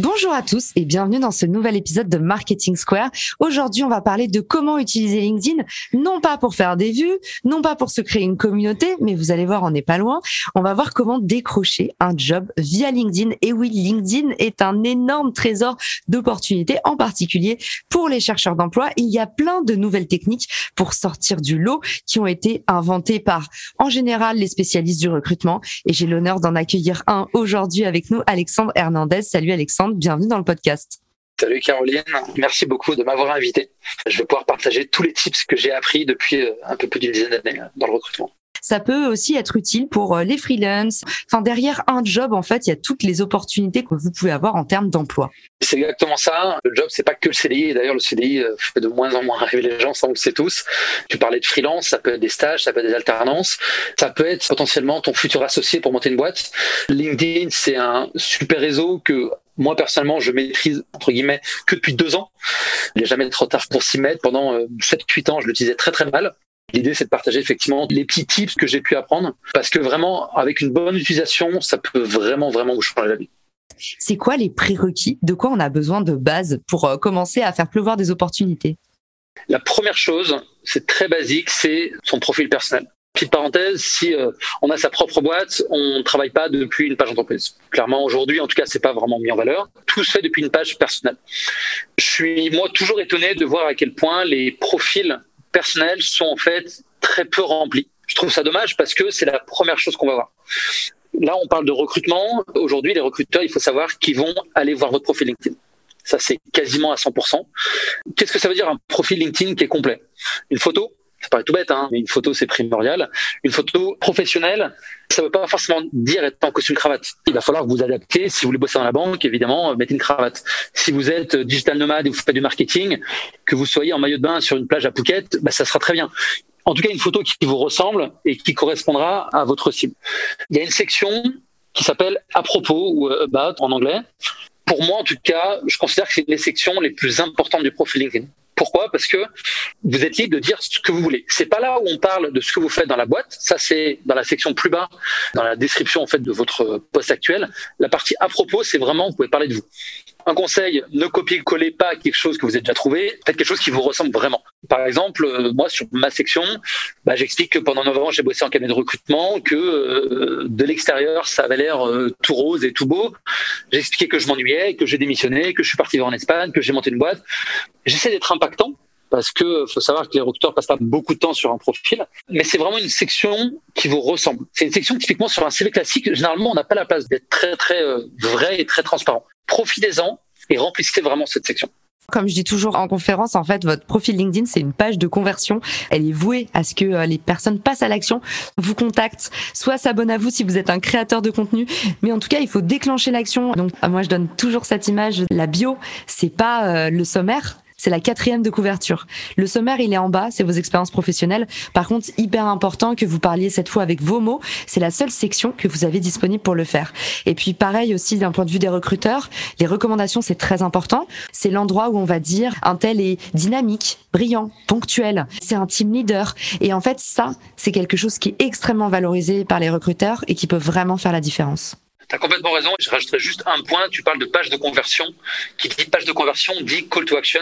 Bonjour à tous et bienvenue dans ce nouvel épisode de Marketing Square. Aujourd'hui, on va parler de comment utiliser LinkedIn, non pas pour faire des vues, non pas pour se créer une communauté, mais vous allez voir, on n'est pas loin. On va voir comment décrocher un job via LinkedIn. Et oui, LinkedIn est un énorme trésor d'opportunités, en particulier pour les chercheurs d'emploi. Il y a plein de nouvelles techniques pour sortir du lot qui ont été inventées par, en général, les spécialistes du recrutement. Et j'ai l'honneur d'en accueillir un aujourd'hui avec nous, Alexandre Hernandez. Salut Alexandre bienvenue dans le podcast. Salut Caroline, merci beaucoup de m'avoir invité. Je vais pouvoir partager tous les tips que j'ai appris depuis euh, un peu plus d'une dizaine d'années dans le recrutement. Ça peut aussi être utile pour euh, les freelances. Enfin, derrière un job, en fait, il y a toutes les opportunités que vous pouvez avoir en termes d'emploi. C'est exactement ça. Le job, c'est pas que le CDI. D'ailleurs, le CDI euh, fait de moins en moins rêver les gens, ça on le sait tous. Tu parlais de freelance, ça peut être des stages, ça peut être des alternances, ça peut être potentiellement ton futur associé pour monter une boîte. LinkedIn, c'est un super réseau que moi personnellement, je maîtrise entre guillemets que depuis deux ans. Il n'est jamais trop tard pour s'y mettre. Pendant 7-8 euh, ans, je l'utilisais très très mal. L'idée, c'est de partager effectivement les petits tips que j'ai pu apprendre, parce que vraiment, avec une bonne utilisation, ça peut vraiment vraiment vous changer la vie. C'est quoi les prérequis? De quoi on a besoin de base pour euh, commencer à faire pleuvoir des opportunités? La première chose, c'est très basique, c'est son profil personnel. Petite parenthèse, si euh, on a sa propre boîte, on ne travaille pas depuis une page entreprise. Clairement, aujourd'hui, en tout cas, c'est pas vraiment mis en valeur. Tout se fait depuis une page personnelle. Je suis moi toujours étonné de voir à quel point les profils personnels sont en fait très peu remplis. Je trouve ça dommage parce que c'est la première chose qu'on va voir. Là, on parle de recrutement. Aujourd'hui, les recruteurs, il faut savoir qu'ils vont aller voir votre profil LinkedIn. Ça, c'est quasiment à 100%. Qu'est-ce que ça veut dire un profil LinkedIn qui est complet? Une photo, ça paraît tout bête, hein, mais une photo c'est primordial. Une photo professionnelle, ça ne veut pas forcément dire être en costume cravate. Il va falloir vous adaptez. Si vous voulez bosser dans la banque, évidemment, mettez une cravate. Si vous êtes digital nomade et vous faites du marketing, que vous soyez en maillot de bain sur une plage à Phuket, bah, ça sera très bien. En tout cas, une photo qui vous ressemble et qui correspondra à votre cible. Il y a une section qui s'appelle à propos ou about en anglais. Pour moi, en tout cas, je considère que c'est les sections les plus importantes du profil LinkedIn. Pourquoi? Parce que vous êtes libre de dire ce que vous voulez. C'est pas là où on parle de ce que vous faites dans la boîte. Ça, c'est dans la section plus bas, dans la description en fait de votre poste actuel. La partie à propos, c'est vraiment vous pouvez parler de vous un conseil, ne copiez-collez pas quelque chose que vous avez déjà trouvé, faites quelque chose qui vous ressemble vraiment. Par exemple, euh, moi sur ma section, bah, j'explique que pendant 9 ans j'ai bossé en cabinet de recrutement, que euh, de l'extérieur ça avait l'air euh, tout rose et tout beau. J'ai expliqué que je m'ennuyais, que j'ai démissionné, que je suis parti vivre en Espagne, que j'ai monté une boîte. J'essaie d'être impactant parce que faut savoir que les recruteurs passent pas beaucoup de temps sur un profil, mais c'est vraiment une section qui vous ressemble. C'est une section typiquement sur un CV classique. Généralement, on n'a pas la place d'être très très vrai et très transparent profitez-en et remplissez vraiment cette section. Comme je dis toujours en conférence, en fait, votre profil LinkedIn, c'est une page de conversion. Elle est vouée à ce que euh, les personnes passent à l'action, vous contactent, soit s'abonnent à vous si vous êtes un créateur de contenu. Mais en tout cas, il faut déclencher l'action. Donc, moi, je donne toujours cette image. La bio, c'est pas euh, le sommaire, c'est la quatrième de couverture. Le sommaire, il est en bas, c'est vos expériences professionnelles. Par contre, hyper important que vous parliez cette fois avec vos mots. C'est la seule section que vous avez disponible pour le faire. Et puis, pareil aussi d'un point de vue des recruteurs, les recommandations, c'est très important. C'est l'endroit où on va dire un tel est dynamique, brillant, ponctuel. C'est un team leader. Et en fait, ça, c'est quelque chose qui est extrêmement valorisé par les recruteurs et qui peut vraiment faire la différence. Tu as complètement raison. Je rajouterai juste un point. Tu parles de page de conversion. Qui dit page de conversion dit call to action.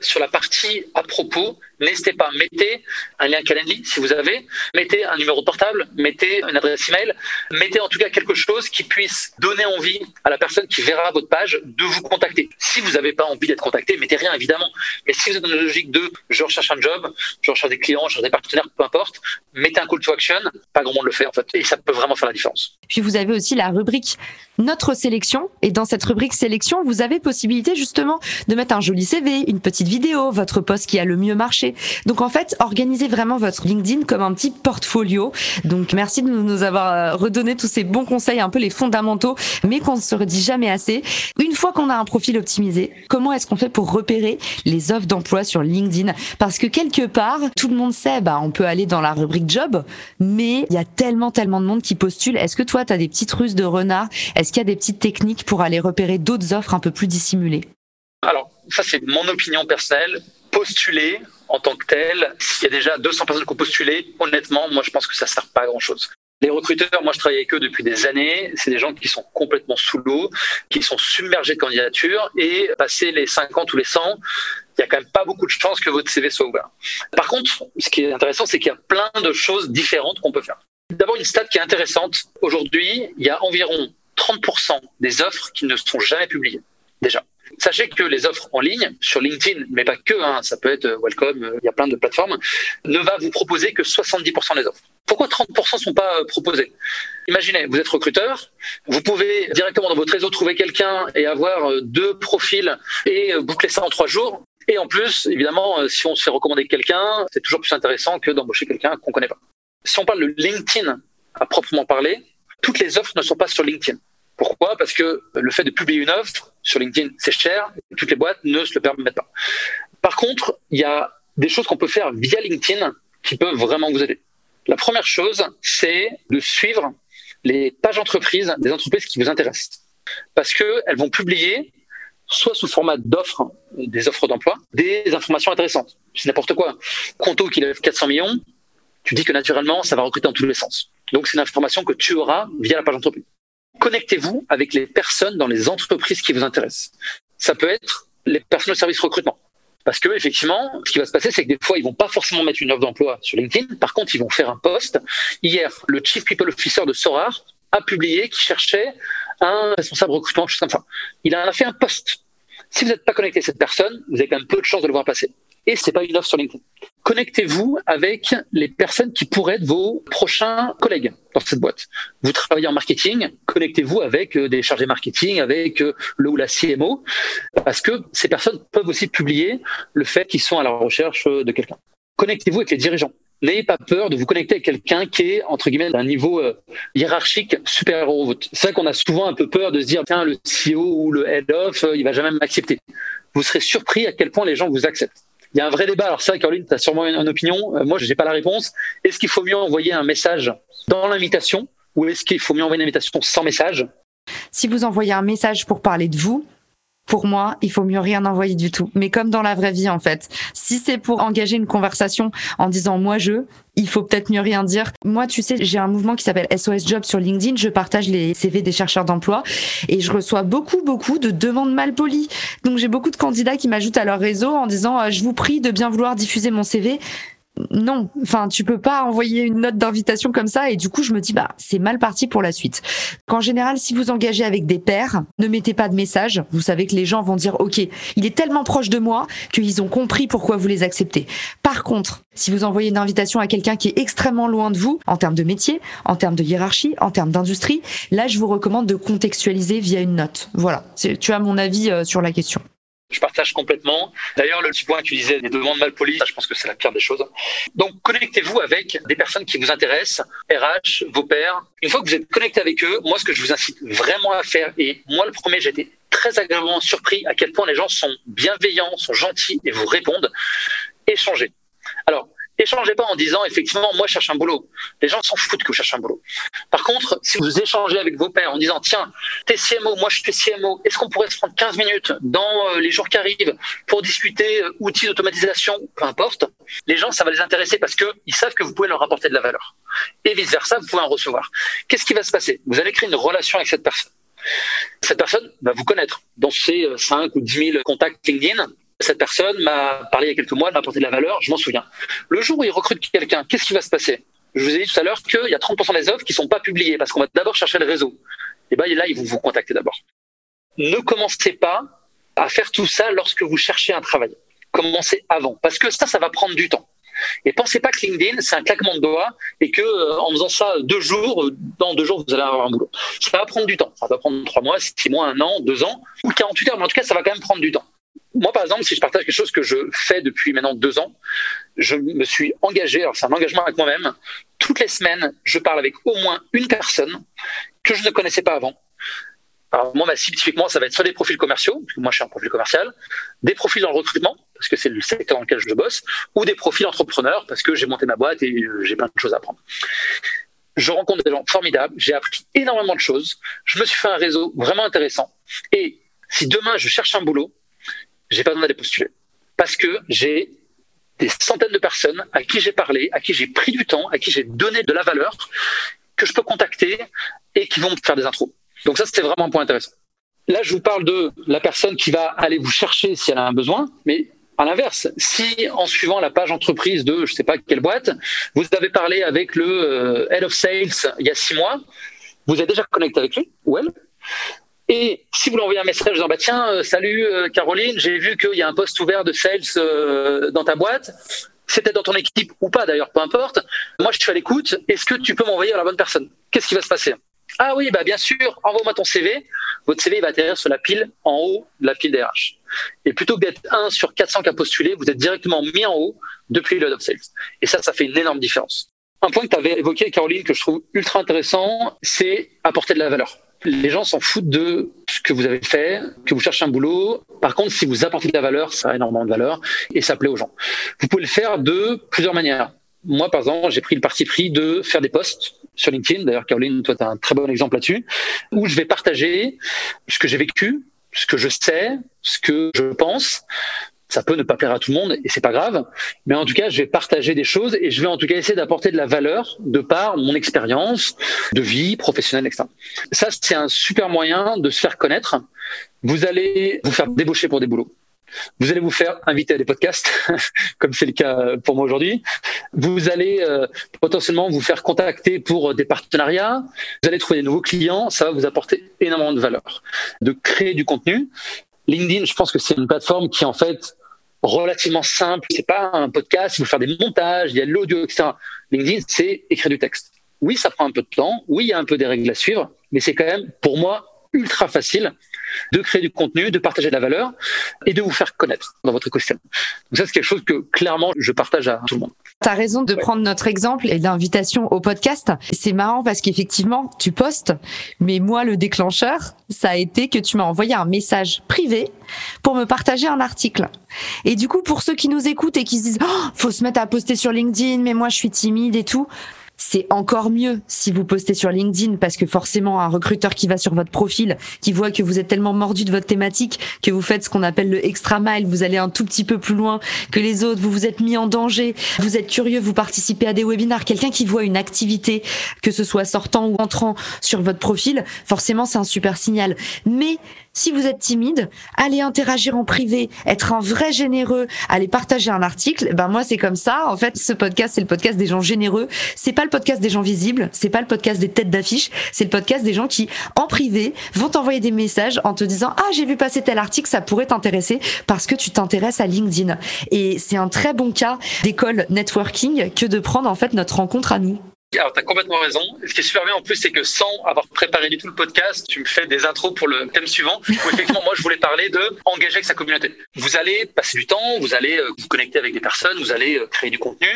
Sur la partie à propos, n'hésitez pas, mettez un lien Calendly si vous avez, mettez un numéro portable, mettez une adresse email, mettez en tout cas quelque chose qui puisse donner envie à la personne qui verra votre page de vous contacter. Si vous n'avez pas envie d'être contacté, mettez rien évidemment. Mais si vous êtes dans une logique de je recherche un job, je recherche des clients, je recherche des partenaires, peu importe, mettez un call to action. Pas grand monde le fait en fait, et ça peut vraiment faire la différence. Puis vous avez aussi la rubrique rubrique notre sélection. Et dans cette rubrique sélection, vous avez possibilité justement de mettre un joli CV, une petite vidéo, votre poste qui a le mieux marché. Donc en fait, organisez vraiment votre LinkedIn comme un petit portfolio. Donc merci de nous avoir euh, redonné tous ces bons conseils, un peu les fondamentaux, mais qu'on ne se redit jamais assez. Une fois qu'on a un profil optimisé, comment est-ce qu'on fait pour repérer les offres d'emploi sur LinkedIn? Parce que quelque part, tout le monde sait, bah, on peut aller dans la rubrique job, mais il y a tellement, tellement de monde qui postule. Est-ce que toi, tu as des petites ruses de est-ce qu'il y a des petites techniques pour aller repérer d'autres offres un peu plus dissimulées? Alors, ça c'est mon opinion personnelle. Postuler en tant que tel, s'il y a déjà 200 personnes qui ont postulé, honnêtement, moi je pense que ça ne sert pas à grand-chose. Les recruteurs, moi je travaille avec eux depuis des années, c'est des gens qui sont complètement sous l'eau, qui sont submergés de candidatures et passer les 50 ou les 100, il y a quand même pas beaucoup de chances que votre CV soit ouvert. Par contre, ce qui est intéressant, c'est qu'il y a plein de choses différentes qu'on peut faire. D'abord, une stat qui est intéressante. Aujourd'hui, il y a environ 30% des offres qui ne sont jamais publiées, déjà. Sachez que les offres en ligne, sur LinkedIn, mais pas que, hein, ça peut être euh, Welcome, euh, il y a plein de plateformes, ne va vous proposer que 70% des offres. Pourquoi 30% ne sont pas euh, proposés Imaginez, vous êtes recruteur, vous pouvez directement dans votre réseau trouver quelqu'un et avoir deux profils et boucler ça en trois jours. Et en plus, évidemment, si on se fait recommander quelqu'un, c'est toujours plus intéressant que d'embaucher quelqu'un qu'on ne connaît pas. Si on parle de LinkedIn à proprement parler, toutes les offres ne sont pas sur LinkedIn. Pourquoi? Parce que le fait de publier une offre sur LinkedIn, c'est cher, toutes les boîtes ne se le permettent pas. Par contre, il y a des choses qu'on peut faire via LinkedIn qui peuvent vraiment vous aider. La première chose, c'est de suivre les pages entreprises des entreprises qui vous intéressent. Parce qu'elles vont publier, soit sous format d'offres, des offres d'emploi, des informations intéressantes. C'est n'importe quoi. Conto qui lève 400 millions, tu dis que naturellement, ça va recruter dans tous les sens. Donc, c'est une information que tu auras via la page entreprise. Connectez-vous avec les personnes dans les entreprises qui vous intéressent. Ça peut être les personnes de service recrutement. Parce que effectivement, ce qui va se passer, c'est que des fois, ils vont pas forcément mettre une offre d'emploi sur LinkedIn. Par contre, ils vont faire un post. Hier, le Chief People Officer de Sorar a publié qu'il cherchait un responsable recrutement, chose comme ça. Il en a fait un post. Si vous n'êtes pas connecté à cette personne, vous avez quand même peu de chances de le voir passer et c'est pas une offre sur LinkedIn. Connectez-vous avec les personnes qui pourraient être vos prochains collègues dans cette boîte. Vous travaillez en marketing, connectez-vous avec euh, des chargés marketing, avec euh, le ou la CMO, parce que ces personnes peuvent aussi publier le fait qu'ils sont à la recherche euh, de quelqu'un. Connectez-vous avec les dirigeants. N'ayez pas peur de vous connecter avec quelqu'un qui est, entre guillemets, d'un niveau hiérarchique supérieur au vôtre. C'est vrai qu'on a souvent un peu peur de se dire, tiens, le CEO ou le head of, il va jamais m'accepter. Vous serez surpris à quel point les gens vous acceptent il y a un vrai débat. Alors ça, Caroline, tu as sûrement une, opinion. Euh, moi, je n'ai pas la réponse. Est-ce qu'il faut mieux envoyer un message dans l'invitation ou est-ce qu'il faut mieux envoyer une invitation sans message? Si vous envoyez un message pour parler de vous, pour moi, il faut mieux rien envoyer du tout. Mais comme dans la vraie vie, en fait. Si c'est pour engager une conversation en disant moi je, il faut peut-être mieux rien dire. Moi, tu sais, j'ai un mouvement qui s'appelle SOS Job sur LinkedIn. Je partage les CV des chercheurs d'emploi et je reçois beaucoup, beaucoup de demandes mal polies. Donc, j'ai beaucoup de candidats qui m'ajoutent à leur réseau en disant, euh, je vous prie de bien vouloir diffuser mon CV non, enfin tu peux pas envoyer une note d'invitation comme ça et du coup je me dis bah c'est mal parti pour la suite. Qu'en général si vous engagez avec des pairs, ne mettez pas de message. Vous savez que les gens vont dire ok il est tellement proche de moi qu'ils ont compris pourquoi vous les acceptez. Par contre si vous envoyez une invitation à quelqu'un qui est extrêmement loin de vous en termes de métier, en termes de hiérarchie, en termes d'industrie, là je vous recommande de contextualiser via une note. Voilà, tu as mon avis euh, sur la question. Je partage complètement. D'ailleurs, le petit point que tu disais, des demandes mal polies, je pense que c'est la pire des choses. Donc, connectez-vous avec des personnes qui vous intéressent, RH, vos pairs. Une fois que vous êtes connecté avec eux, moi, ce que je vous incite vraiment à faire, et moi, le premier, j'étais très agréablement surpris à quel point les gens sont bienveillants, sont gentils et vous répondent. Échangez. Alors, Échangez pas en disant effectivement moi je cherche un boulot. Les gens s'en foutent que je cherche un boulot. Par contre, si vous échangez avec vos pairs en disant tiens, t'es CMO, moi je suis CMO, est-ce qu'on pourrait se prendre 15 minutes dans euh, les jours qui arrivent pour discuter euh, outils d'automatisation, peu importe, les gens ça va les intéresser parce que ils savent que vous pouvez leur apporter de la valeur. Et vice versa, vous pouvez en recevoir. Qu'est-ce qui va se passer? Vous allez créer une relation avec cette personne. Cette personne va vous connaître dans ses 5 euh, ou 10 000 contacts LinkedIn cette personne m'a parlé il y a quelques mois, m'a apporté de la valeur, je m'en souviens. Le jour où il recrute quelqu'un, qu'est-ce qui va se passer? Je vous ai dit tout à l'heure qu'il y a 30% des offres qui ne sont pas publiées parce qu'on va d'abord chercher le réseau. Et bien là, ils vont vous contacter d'abord. Ne commencez pas à faire tout ça lorsque vous cherchez un travail. Commencez avant, parce que ça, ça va prendre du temps. Et pensez pas que LinkedIn, c'est un claquement de doigts et que euh, en faisant ça deux jours, dans deux jours, vous allez avoir un boulot. Ça va prendre du temps. Ça va prendre trois mois, six mois, un an, deux ans ou 48 heures. Mais en tout cas, ça va quand même prendre du temps. Moi, par exemple, si je partage quelque chose que je fais depuis maintenant deux ans, je me suis engagé, alors c'est un engagement avec moi-même, toutes les semaines, je parle avec au moins une personne que je ne connaissais pas avant. Alors moi, ma cible, typiquement, ça va être soit des profils commerciaux, parce que moi, je suis un profil commercial, des profils dans le recrutement, parce que c'est le secteur dans lequel je bosse, ou des profils entrepreneurs, parce que j'ai monté ma boîte et euh, j'ai plein de choses à apprendre. Je rencontre des gens formidables, j'ai appris énormément de choses, je me suis fait un réseau vraiment intéressant. Et si demain, je cherche un boulot, j'ai pas besoin d'aller postuler. Parce que j'ai des centaines de personnes à qui j'ai parlé, à qui j'ai pris du temps, à qui j'ai donné de la valeur, que je peux contacter et qui vont me faire des intros. Donc ça, c'était vraiment un point intéressant. Là, je vous parle de la personne qui va aller vous chercher si elle a un besoin, mais à l'inverse, si en suivant la page entreprise de je sais pas quelle boîte, vous avez parlé avec le euh, head of sales il y a six mois, vous êtes déjà connecté avec lui ou elle, et si vous lui envoyez un message en bah tiens euh, salut euh, Caroline, j'ai vu qu'il y a un poste ouvert de sales dans ta boîte, c'était dans ton équipe ou pas d'ailleurs, peu importe. Moi je suis à l'écoute. Est-ce que tu peux m'envoyer à la bonne personne? Qu'est-ce qui va se passer? Ah oui, bah bien sûr, envoie-moi ton CV. Votre CV va atterrir sur la pile en haut de la pile des RH. Et plutôt que d'être 1 sur 400 qui a postulé, vous êtes directement mis en haut depuis le of sales. Et ça, ça fait une énorme différence. Un point que tu avais évoqué, Caroline, que je trouve ultra intéressant, c'est apporter de la valeur. Les gens s'en foutent de ce que vous avez fait, que vous cherchez un boulot. Par contre, si vous apportez de la valeur, ça a énormément de valeur et ça plaît aux gens. Vous pouvez le faire de plusieurs manières. Moi, par exemple, j'ai pris le parti pris de faire des posts sur LinkedIn. D'ailleurs, Caroline, toi, tu as un très bon exemple là-dessus, où je vais partager ce que j'ai vécu, ce que je sais, ce que je pense. Ça peut ne pas plaire à tout le monde et c'est pas grave, mais en tout cas, je vais partager des choses et je vais en tout cas essayer d'apporter de la valeur de par mon expérience de vie professionnelle, etc. Ça, c'est un super moyen de se faire connaître. Vous allez vous faire débaucher pour des boulots. Vous allez vous faire inviter à des podcasts, comme c'est le cas pour moi aujourd'hui. Vous allez euh, potentiellement vous faire contacter pour des partenariats. Vous allez trouver des nouveaux clients. Ça va vous apporter énormément de valeur. De créer du contenu. LinkedIn, je pense que c'est une plateforme qui en fait relativement simple. C'est pas un podcast. Il faut faire des montages. Il y a l'audio, etc. LinkedIn, c'est écrire du texte. Oui, ça prend un peu de temps. Oui, il y a un peu des règles à suivre, mais c'est quand même pour moi ultra facile de créer du contenu, de partager de la valeur et de vous faire connaître dans votre écosystème. Donc ça, c'est quelque chose que clairement, je partage à tout le monde. Tu as raison de prendre notre exemple et l'invitation au podcast. C'est marrant parce qu'effectivement, tu postes, mais moi, le déclencheur, ça a été que tu m'as envoyé un message privé pour me partager un article. Et du coup, pour ceux qui nous écoutent et qui se disent, oh, faut se mettre à poster sur LinkedIn, mais moi, je suis timide et tout c'est encore mieux si vous postez sur LinkedIn parce que forcément un recruteur qui va sur votre profil, qui voit que vous êtes tellement mordu de votre thématique que vous faites ce qu'on appelle le extra mile, vous allez un tout petit peu plus loin que les autres, vous vous êtes mis en danger, vous êtes curieux, vous participez à des webinars, quelqu'un qui voit une activité, que ce soit sortant ou entrant sur votre profil, forcément c'est un super signal. Mais si vous êtes timide, allez interagir en privé, être un vrai généreux, allez partager un article. Ben moi c'est comme ça. En fait, ce podcast c'est le podcast des gens généreux. C'est pas le podcast des gens visibles. C'est pas le podcast des têtes d'affiche. C'est le podcast des gens qui en privé vont t'envoyer des messages en te disant ah j'ai vu passer tel article, ça pourrait t'intéresser parce que tu t'intéresses à LinkedIn. Et c'est un très bon cas d'école networking que de prendre en fait notre rencontre à nous. Alors, tu as complètement raison. Ce qui est super bien en plus, c'est que sans avoir préparé du tout le podcast, tu me fais des intros pour le thème suivant, où effectivement, moi, je voulais parler de engager avec sa communauté. Vous allez passer du temps, vous allez euh, vous connecter avec des personnes, vous allez euh, créer du contenu.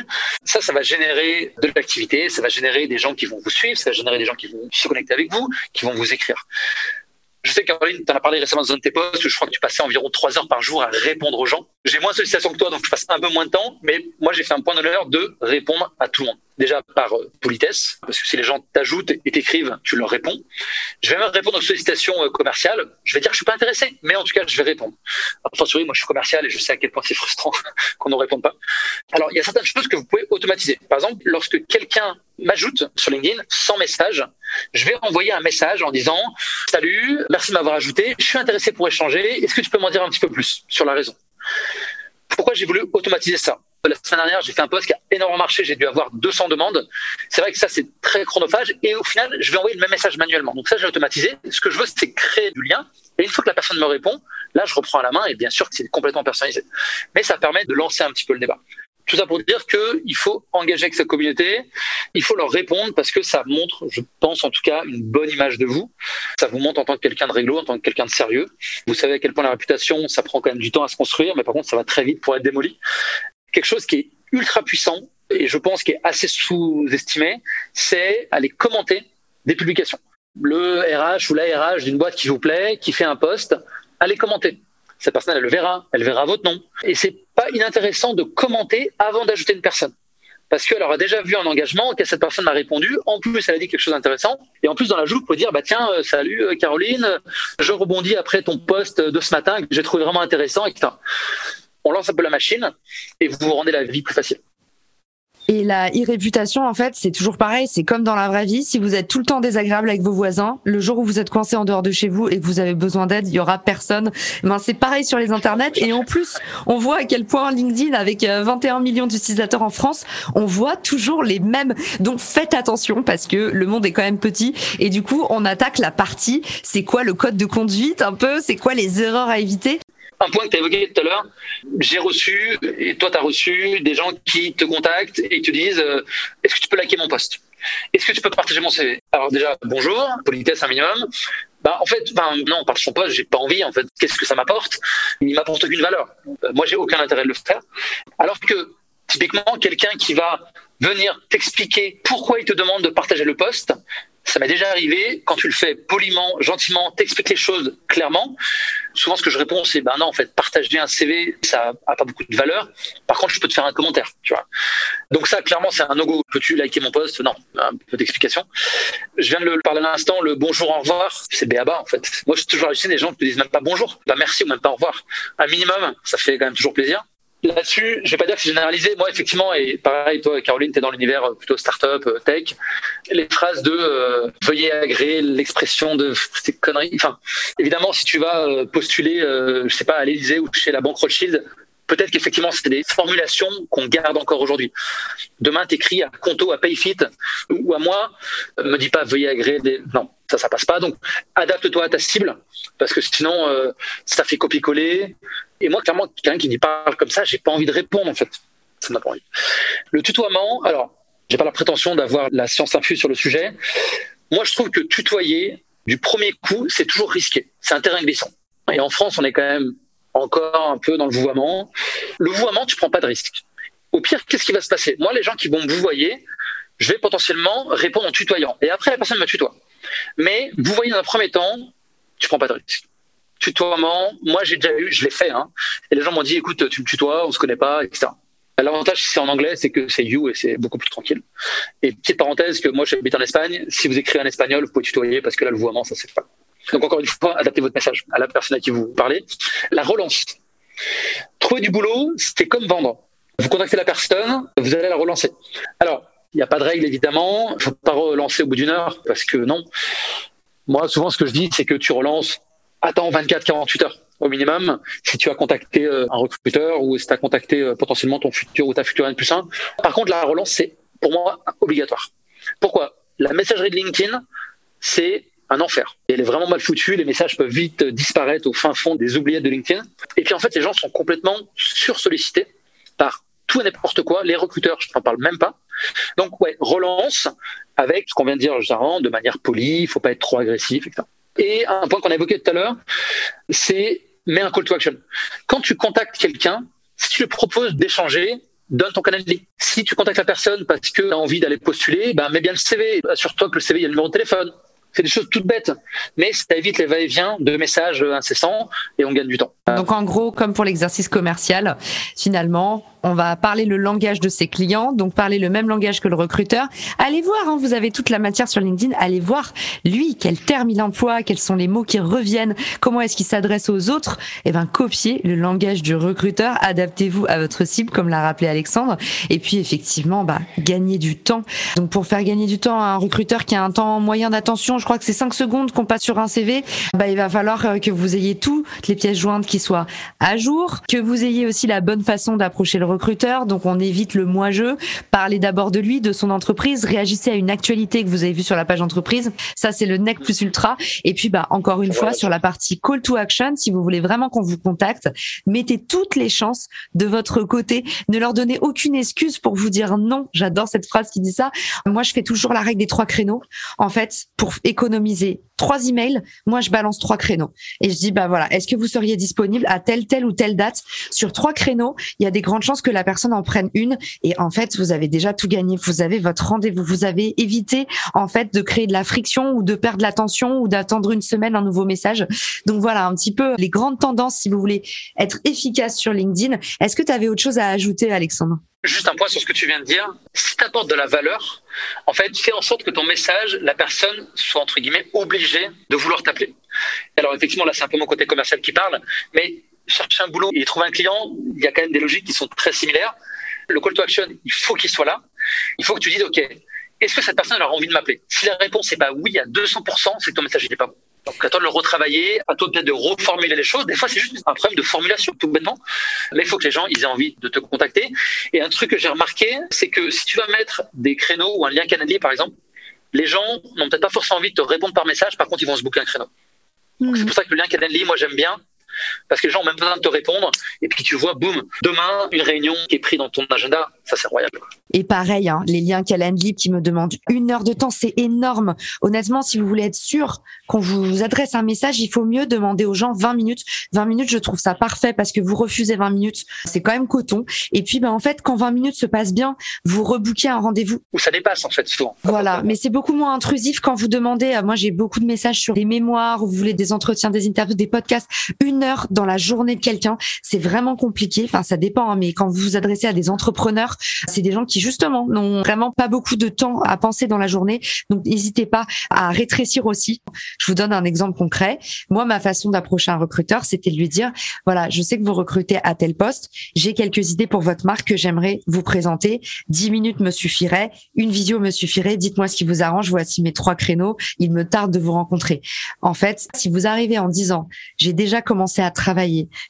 Ça, ça va générer de l'activité, ça va générer des gens qui vont vous suivre, ça va générer des gens qui vont se connecter avec vous, qui vont vous écrire. Je sais, Caroline, tu en as parlé récemment dans un de tes posts, où je crois que tu passais environ trois heures par jour à répondre aux gens. J'ai moins de sollicitations que toi, donc je passe un peu moins de temps, mais moi, j'ai fait un point d'honneur de répondre à tout le monde déjà par euh, politesse, parce que si les gens t'ajoutent et t'écrivent, tu leur réponds. Je vais même répondre aux sollicitations euh, commerciales. Je vais dire que je suis pas intéressé, mais en tout cas, je vais répondre. Enfin, moi, je suis commercial et je sais à quel point c'est frustrant qu'on ne réponde pas. Alors, il y a certaines choses que vous pouvez automatiser. Par exemple, lorsque quelqu'un m'ajoute sur LinkedIn sans message, je vais envoyer un message en disant Salut, merci de m'avoir ajouté, je suis intéressé pour échanger, est-ce que tu peux m'en dire un petit peu plus sur la raison? J'ai voulu automatiser ça la semaine dernière, j'ai fait un post qui a énormément marché. J'ai dû avoir 200 demandes. C'est vrai que ça, c'est très chronophage. Et au final, je vais envoyer le même message manuellement. Donc ça, j'ai automatisé. Ce que je veux, c'est créer du lien. Et une fois que la personne me répond, là, je reprends à la main. Et bien sûr que c'est complètement personnalisé. Mais ça permet de lancer un petit peu le débat. Tout ça pour dire qu'il faut engager avec sa communauté, il faut leur répondre parce que ça montre, je pense en tout cas, une bonne image de vous. Ça vous montre en tant que quelqu'un de réglo, en tant que quelqu'un de sérieux. Vous savez à quel point la réputation, ça prend quand même du temps à se construire, mais par contre, ça va très vite pour être démoli. Quelque chose qui est ultra puissant et je pense qui est assez sous-estimé, c'est aller commenter des publications. Le RH ou la RH d'une boîte qui vous plaît, qui fait un post, allez commenter cette personne, elle le verra, elle verra votre nom. Et c'est pas inintéressant de commenter avant d'ajouter une personne. Parce qu'elle aura déjà vu un engagement, que cette personne m'a répondu, en plus elle a dit quelque chose d'intéressant, et en plus dans l'ajout, vous pouvez dire, bah tiens, euh, salut euh, Caroline, je rebondis après ton post de ce matin que j'ai trouvé vraiment intéressant, etc. On lance un peu la machine, et vous vous rendez la vie plus facile. Et la irréputation, en fait, c'est toujours pareil. C'est comme dans la vraie vie. Si vous êtes tout le temps désagréable avec vos voisins, le jour où vous êtes coincé en dehors de chez vous et que vous avez besoin d'aide, il y aura personne. Ben, c'est pareil sur les internets. Et en plus, on voit à quel point LinkedIn, avec 21 euh, millions d'utilisateurs en France, on voit toujours les mêmes. Donc, faites attention parce que le monde est quand même petit. Et du coup, on attaque la partie. C'est quoi le code de conduite un peu? C'est quoi les erreurs à éviter? Un point que tu as évoqué tout à l'heure, j'ai reçu, et toi tu as reçu, des gens qui te contactent et te disent euh, Est-ce que tu peux liker mon poste Est-ce que tu peux partager mon CV Alors, déjà, bonjour, politesse un minimum. Bah, en fait, ben, non, par son poste, j'ai pas envie. En fait, qu'est-ce que ça m'apporte? Il m'apporte aucune valeur. Euh, moi, j'ai aucun intérêt de le faire. Alors que, typiquement, quelqu'un qui va venir t'expliquer pourquoi il te demande de partager le poste, ça m'est déjà arrivé, quand tu le fais poliment, gentiment, t'expliques les choses clairement. Souvent, ce que je réponds, c'est ben non, en fait, partager un CV, ça a pas beaucoup de valeur. Par contre, je peux te faire un commentaire, tu vois. Donc ça, clairement, c'est un no-go. Peux-tu liker mon post? Non, un peu d'explication. Je viens de le parler à l'instant, le bonjour, au revoir, c'est béaba, en fait. Moi, je suis toujours halluciné des gens qui te disent même pas bonjour, bah merci ou même pas au revoir. Un minimum, ça fait quand même toujours plaisir. Là-dessus, je vais pas dire que c'est généralisé. Moi, effectivement, et pareil, toi, Caroline, tu es dans l'univers euh, plutôt start-up, euh, tech. Les phrases de euh, veuillez agréer l'expression de ces conneries. Enfin, évidemment, si tu vas postuler, je sais pas, à l'Élysée ou chez la banque Rothschild, peut-être qu'effectivement, c'est des formulations qu'on garde encore aujourd'hui. Demain, t'écris à Conto, à Payfit ou à moi, me dis pas veuillez agréer des. Non, ça, ça passe pas. Donc, adapte-toi à ta cible parce que sinon, ça fait copier-coller. Et moi, clairement, quelqu'un qui dit parle comme ça, j'ai pas envie de répondre en fait. Ça m'a pas envie. Le tutoiement, alors, j'ai pas la prétention d'avoir la science infuse sur le sujet. Moi, je trouve que tutoyer du premier coup, c'est toujours risqué. C'est un terrain glissant. Et en France, on est quand même encore un peu dans le vouvoiement. Le vouvoiement, tu prends pas de risque. Au pire, qu'est-ce qui va se passer? Moi, les gens qui vont me vouvoyer, je vais potentiellement répondre en tutoyant. Et après, la personne me tutoie. Mais vous voyez dans un premier temps, tu prends pas de risque tutoiement, moi j'ai déjà eu, je l'ai fait, hein, et les gens m'ont dit écoute, tu me tutoies, on se connaît pas, etc. L'avantage, si c'est en anglais, c'est que c'est you et c'est beaucoup plus tranquille. Et petite parenthèse, que moi j'habite en Espagne, si vous écrivez en espagnol, vous pouvez tutoyer parce que là le vouvoiement, ça c'est pas. Donc encore une fois, adaptez votre message à la personne à qui vous parlez. La relance. Trouver du boulot, c'est comme vendre. Vous contactez la personne, vous allez la relancer. Alors, il n'y a pas de règle évidemment, il ne faut pas relancer au bout d'une heure parce que non. Moi, souvent, ce que je dis, c'est que tu relances attends 24-48 heures au minimum si tu as contacté euh, un recruteur ou si tu as contacté euh, potentiellement ton futur ou ta future N plus 1. Par contre, la relance, c'est pour moi obligatoire. Pourquoi? La messagerie de LinkedIn, c'est un enfer. Elle est vraiment mal foutue, les messages peuvent vite disparaître au fin fond des oubliettes de LinkedIn. Et puis en fait, les gens sont complètement sursollicités par tout et n'importe quoi. Les recruteurs, je n'en parle même pas. Donc ouais, relance avec ce qu'on vient de dire genre, de manière polie, il faut pas être trop agressif, etc. Et un point qu'on a évoqué tout à l'heure, c'est mets un call to action. Quand tu contactes quelqu'un, si tu lui proposes d'échanger, donne ton canal de Si tu contactes la personne parce que tu as envie d'aller postuler, ben mets bien le CV. Assure-toi que le CV, il y a le numéro de téléphone. C'est des choses toutes bêtes, mais ça évite les va-et-vient de messages incessants et on gagne du temps. Donc en gros, comme pour l'exercice commercial, finalement, on va parler le langage de ses clients, donc parler le même langage que le recruteur. Allez voir, hein, vous avez toute la matière sur LinkedIn, allez voir lui, quel terme il emploie, quels sont les mots qui reviennent, comment est-ce qu'il s'adresse aux autres. Et eh ben, copiez le langage du recruteur, adaptez-vous à votre cible, comme l'a rappelé Alexandre. Et puis, effectivement, bah, gagner du temps. Donc, pour faire gagner du temps à un recruteur qui a un temps moyen d'attention, je crois que c'est 5 secondes qu'on passe sur un CV, bah, il va falloir euh, que vous ayez toutes les pièces jointes qui soient à jour, que vous ayez aussi la bonne façon d'approcher le recruteur recruteur, donc on évite le moi-je. Parlez d'abord de lui, de son entreprise, réagissez à une actualité que vous avez vue sur la page entreprise. Ça, c'est le nec plus ultra. Et puis, bah, encore une fois, sur la partie call to action, si vous voulez vraiment qu'on vous contacte, mettez toutes les chances de votre côté. Ne leur donnez aucune excuse pour vous dire non. J'adore cette phrase qui dit ça. Moi, je fais toujours la règle des trois créneaux. En fait, pour économiser trois emails, moi je balance trois créneaux et je dis bah voilà, est-ce que vous seriez disponible à telle telle ou telle date? Sur trois créneaux Il y a des grandes chances que la personne en prenne une et en fait vous avez déjà tout gagné. Vous avez votre rendez-vous, vous avez évité en fait de créer de la friction ou de perdre l'attention ou d'attendre une semaine un nouveau message. Donc voilà un petit peu les grandes tendances si vous voulez être efficace sur LinkedIn. Est-ce que tu avais autre chose à ajouter, Alexandre? Juste un point sur ce que tu viens de dire. Si tu apportes de la valeur, en fait, fais en sorte que ton message, la personne soit entre guillemets obligée de vouloir t'appeler. Alors effectivement, là, c'est un peu mon côté commercial qui parle, mais chercher un boulot et trouver un client, il y a quand même des logiques qui sont très similaires. Le call to action, il faut qu'il soit là. Il faut que tu dises, OK, est-ce que cette personne aura envie de m'appeler? Si la réponse n'est pas oui à 200%, c'est que ton message n'est pas bon. Donc, à toi de le retravailler, à toi peut-être de reformuler les choses. Des fois, c'est juste un problème de formulation, tout bêtement. Mais il faut que les gens ils aient envie de te contacter. Et un truc que j'ai remarqué, c'est que si tu vas mettre des créneaux ou un lien canadier, par exemple, les gens n'ont peut-être pas forcément envie de te répondre par message. Par contre, ils vont se booker un créneau. C'est pour ça que le lien Calendly, moi, j'aime bien parce que les gens ont même besoin de te répondre. Et puis tu vois, boum, demain, une réunion qui est prise dans ton agenda, ça c'est royal. Et pareil, hein, les liens Calendly qui me demandent une heure de temps, c'est énorme. Honnêtement, si vous voulez être sûr qu'on vous adresse un message, il faut mieux demander aux gens 20 minutes. 20 minutes, je trouve ça parfait parce que vous refusez 20 minutes, c'est quand même coton. Et puis, ben, en fait, quand 20 minutes se passent bien, vous rebookez un rendez-vous. Ou ça dépasse, en fait, souvent. Voilà, mais c'est beaucoup moins intrusif quand vous demandez, euh, moi j'ai beaucoup de messages sur des mémoires, vous voulez des entretiens, des interviews, des podcasts, une heure dans la journée de quelqu'un, c'est vraiment compliqué. Enfin, ça dépend, hein, mais quand vous vous adressez à des entrepreneurs, c'est des gens qui justement n'ont vraiment pas beaucoup de temps à penser dans la journée. Donc, n'hésitez pas à rétrécir aussi. Je vous donne un exemple concret. Moi, ma façon d'approcher un recruteur, c'était de lui dire, voilà, je sais que vous recrutez à tel poste. J'ai quelques idées pour votre marque que j'aimerais vous présenter. Dix minutes me suffirait. Une visio me suffirait. Dites-moi ce qui vous arrange. Voici mes trois créneaux. Il me tarde de vous rencontrer. En fait, si vous arrivez en disant, j'ai déjà commencé à travailler,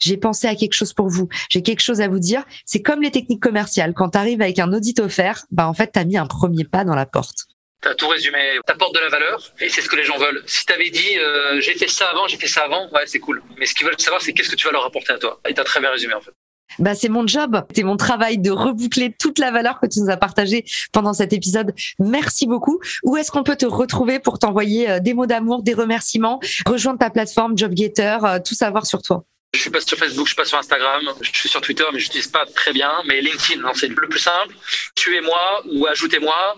j'ai pensé à quelque chose pour vous, j'ai quelque chose à vous dire, c'est comme les techniques commerciales. Quand tu arrives avec un audit offert, bah, en fait, tu as mis un premier pas dans la porte. Tu as tout résumé. Tu apportes de la valeur et c'est ce que les gens veulent. Si tu avais dit euh, j'ai fait ça avant, j'ai fait ça avant, ouais, c'est cool. Mais ce qu'ils veulent savoir, c'est qu'est-ce que tu vas leur apporter à toi. Et tu as très bien résumé en fait. Bah, c'est mon job, c'est mon travail de reboucler toute la valeur que tu nous as partagée pendant cet épisode. Merci beaucoup. Où est-ce qu'on peut te retrouver pour t'envoyer euh, des mots d'amour, des remerciements, rejoindre ta plateforme JobGator, euh, tout savoir sur toi? Je suis pas sur Facebook, je suis pas sur Instagram, je suis sur Twitter, mais je n'utilise pas très bien. Mais LinkedIn, c'est le plus simple. Tuez-moi ou ajoutez-moi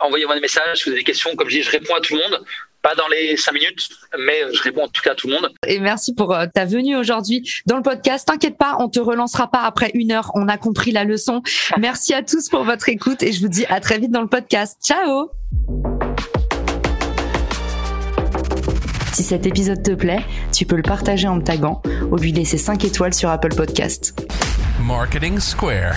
envoyez-moi des messages, si vous avez des questions. Comme je dis, je réponds à tout le monde. Pas dans les cinq minutes, mais je réponds en tout cas à tout le monde. Et merci pour euh, ta venue aujourd'hui dans le podcast. T'inquiète pas, on te relancera pas après une heure. On a compris la leçon. Merci à tous pour votre écoute et je vous dis à très vite dans le podcast. Ciao! Si cet épisode te plaît, tu peux le partager en me taguant ou lui laisser 5 étoiles sur Apple Podcast. Marketing Square.